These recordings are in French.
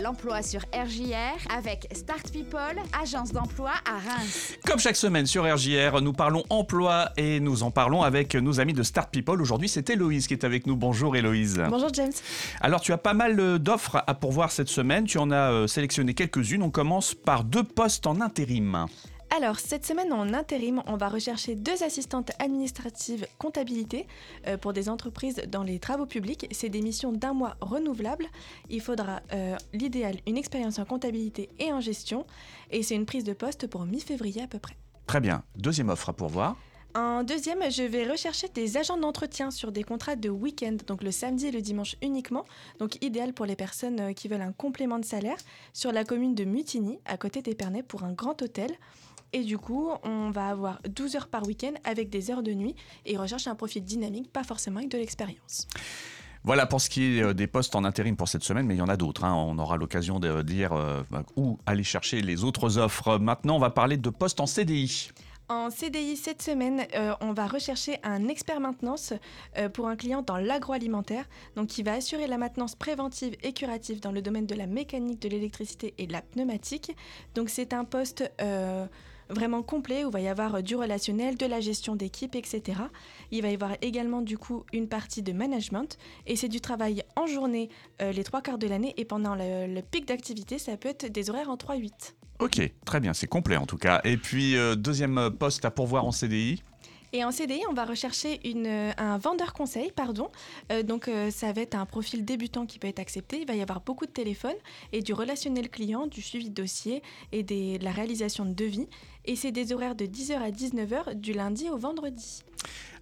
l'emploi sur RJR avec Start People, agence d'emploi à Reims. Comme chaque semaine sur RJR, nous parlons emploi et nous en parlons avec nos amis de Start People. Aujourd'hui, c'est Héloïse qui est avec nous. Bonjour Héloïse. Bonjour James. Alors, tu as pas mal euh, d'offres à pourvoir cette semaine. Tu en as euh, sélectionné quelques-unes. On commence par deux postes en intérim. Alors, cette semaine en intérim, on va rechercher deux assistantes administratives comptabilité euh, pour des entreprises dans les travaux publics. C'est des missions d'un mois renouvelables. Il faudra, euh, l'idéal, une expérience en comptabilité et en gestion. Et c'est une prise de poste pour mi-février à peu près. Très bien. Deuxième offre à pourvoir. En deuxième, je vais rechercher des agents d'entretien sur des contrats de week-end, donc le samedi et le dimanche uniquement, donc idéal pour les personnes euh, qui veulent un complément de salaire, sur la commune de Mutigny, à côté d'Épernay, pour un grand hôtel. Et du coup, on va avoir 12 heures par week-end avec des heures de nuit et recherche un profil dynamique, pas forcément avec de l'expérience. Voilà pour ce qui est euh, des postes en intérim pour cette semaine, mais il y en a d'autres. hein. On aura l'occasion de dire euh, où aller chercher les autres offres. Maintenant, on va parler de postes en CDI. En CDI cette semaine, euh, on va rechercher un expert maintenance euh, pour un client dans l'agroalimentaire, donc qui va assurer la maintenance préventive et curative dans le domaine de la mécanique, de l'électricité et de la pneumatique. Donc c'est un poste euh, vraiment complet où il va y avoir du relationnel, de la gestion d'équipe, etc. Il va y avoir également du coup une partie de management et c'est du travail en journée les trois quarts de l'année et pendant le, le pic d'activité, ça peut être des horaires en 3-8. Ok, très bien, c'est complet en tout cas. Et puis, euh, deuxième poste à pourvoir en CDI. Et en CDI, on va rechercher euh, un vendeur conseil, pardon. Euh, donc, euh, ça va être un profil débutant qui peut être accepté. Il va y avoir beaucoup de téléphones et du relationnel client, du suivi de dossier et de la réalisation de devis. Et c'est des horaires de 10h à 19h du lundi au vendredi.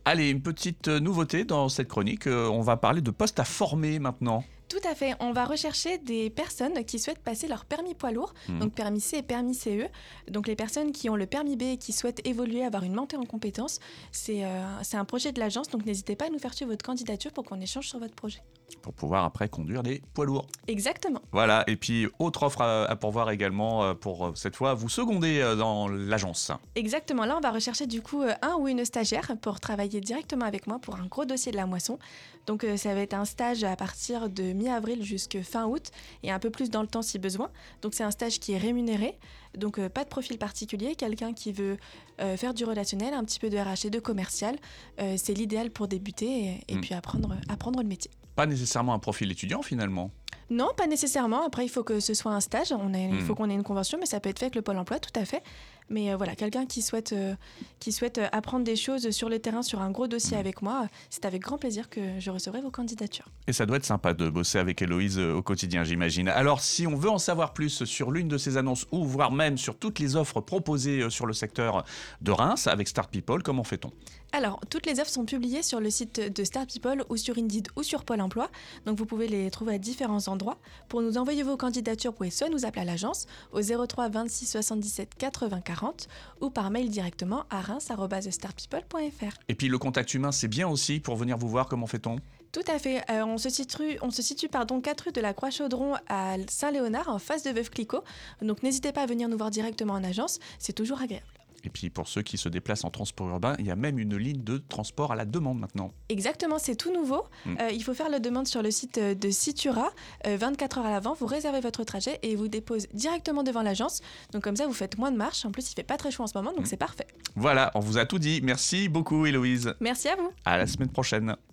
Allez, une petite nouveauté dans cette chronique. on va parler de postes à former maintenant. Tout à fait. On va rechercher des personnes qui souhaitent passer leur permis poids lourd, Mhm. donc permis C et permis CE. Donc les personnes qui ont le permis B et qui souhaitent évoluer, avoir une montée en compétences, c'est euh, c'est un projet de l'agence. Donc n'hésitez pas à nous faire suivre votre candidature pour qu'on échange sur votre projet. Pour pouvoir après conduire des poids lourds. Exactement. Voilà, et puis autre offre à, à pourvoir également euh, pour euh, cette fois vous seconder euh, dans l'agence. Exactement. Là, on va rechercher du coup un ou une stagiaire pour travailler directement avec moi pour un gros dossier de la moisson. Donc ça va être un stage à partir de mi-avril jusqu'à fin août et un peu plus dans le temps si besoin. Donc c'est un stage qui est rémunéré. Donc pas de profil particulier, quelqu'un qui veut faire du relationnel, un petit peu de RH et de commercial. C'est l'idéal pour débuter et, et Mm. puis apprendre, apprendre le métier. Pas nécessairement un profil étudiant finalement. Non, pas nécessairement. Après, il faut que ce soit un stage. On a, Il Mm. faut qu'on ait une convention, mais ça peut être fait avec le Pôle emploi, tout à fait. Mais euh, voilà, quelqu'un qui souhaite, euh, qui souhaite euh, apprendre des choses sur le terrain, sur un gros dossier avec moi, c'est avec grand plaisir que je recevrai vos candidatures. Et ça doit être sympa de bosser avec Héloïse au quotidien, j'imagine. Alors, si on veut en savoir plus sur l'une de ces annonces ou voire même sur toutes les offres proposées sur le secteur de Reims avec Start People, comment fait-on? Alors, toutes les offres sont publiées sur le site de Star People ou sur Indeed ou sur Pôle emploi. Donc, vous pouvez les trouver à différents endroits. Pour nous envoyer vos candidatures, vous pouvez soit nous appeler à l'agence au 03 26 77 80 40 ou par mail directement à reims.starpeople.fr. Et puis le contact humain, c'est bien aussi pour venir vous voir, comment fait-on? Tout à fait. Euh, on se situe, on se situe pardon, 4 rue de la Croix-Chaudron à Saint-Léonard, en face de Veuve Clicquot. Donc n'hésitez pas à venir nous voir directement en agence, c'est toujours agréable. Et puis pour ceux qui se déplacent en transport urbain, il y a même une ligne de transport à la demande maintenant. Exactement, c'est tout nouveau. Mm. Euh, il faut faire la demande sur le site euh, de Citura, euh, 24 heures à l'avant. Vous réservez votre trajet et il vous dépose directement devant l'agence. Donc comme ça, vous faites moins de marche. En plus, il fait pas très chaud en ce moment, donc Mm. c'est parfait. Voilà, on vous a tout dit. Merci beaucoup Héloïse. Merci à vous. À la semaine prochaine.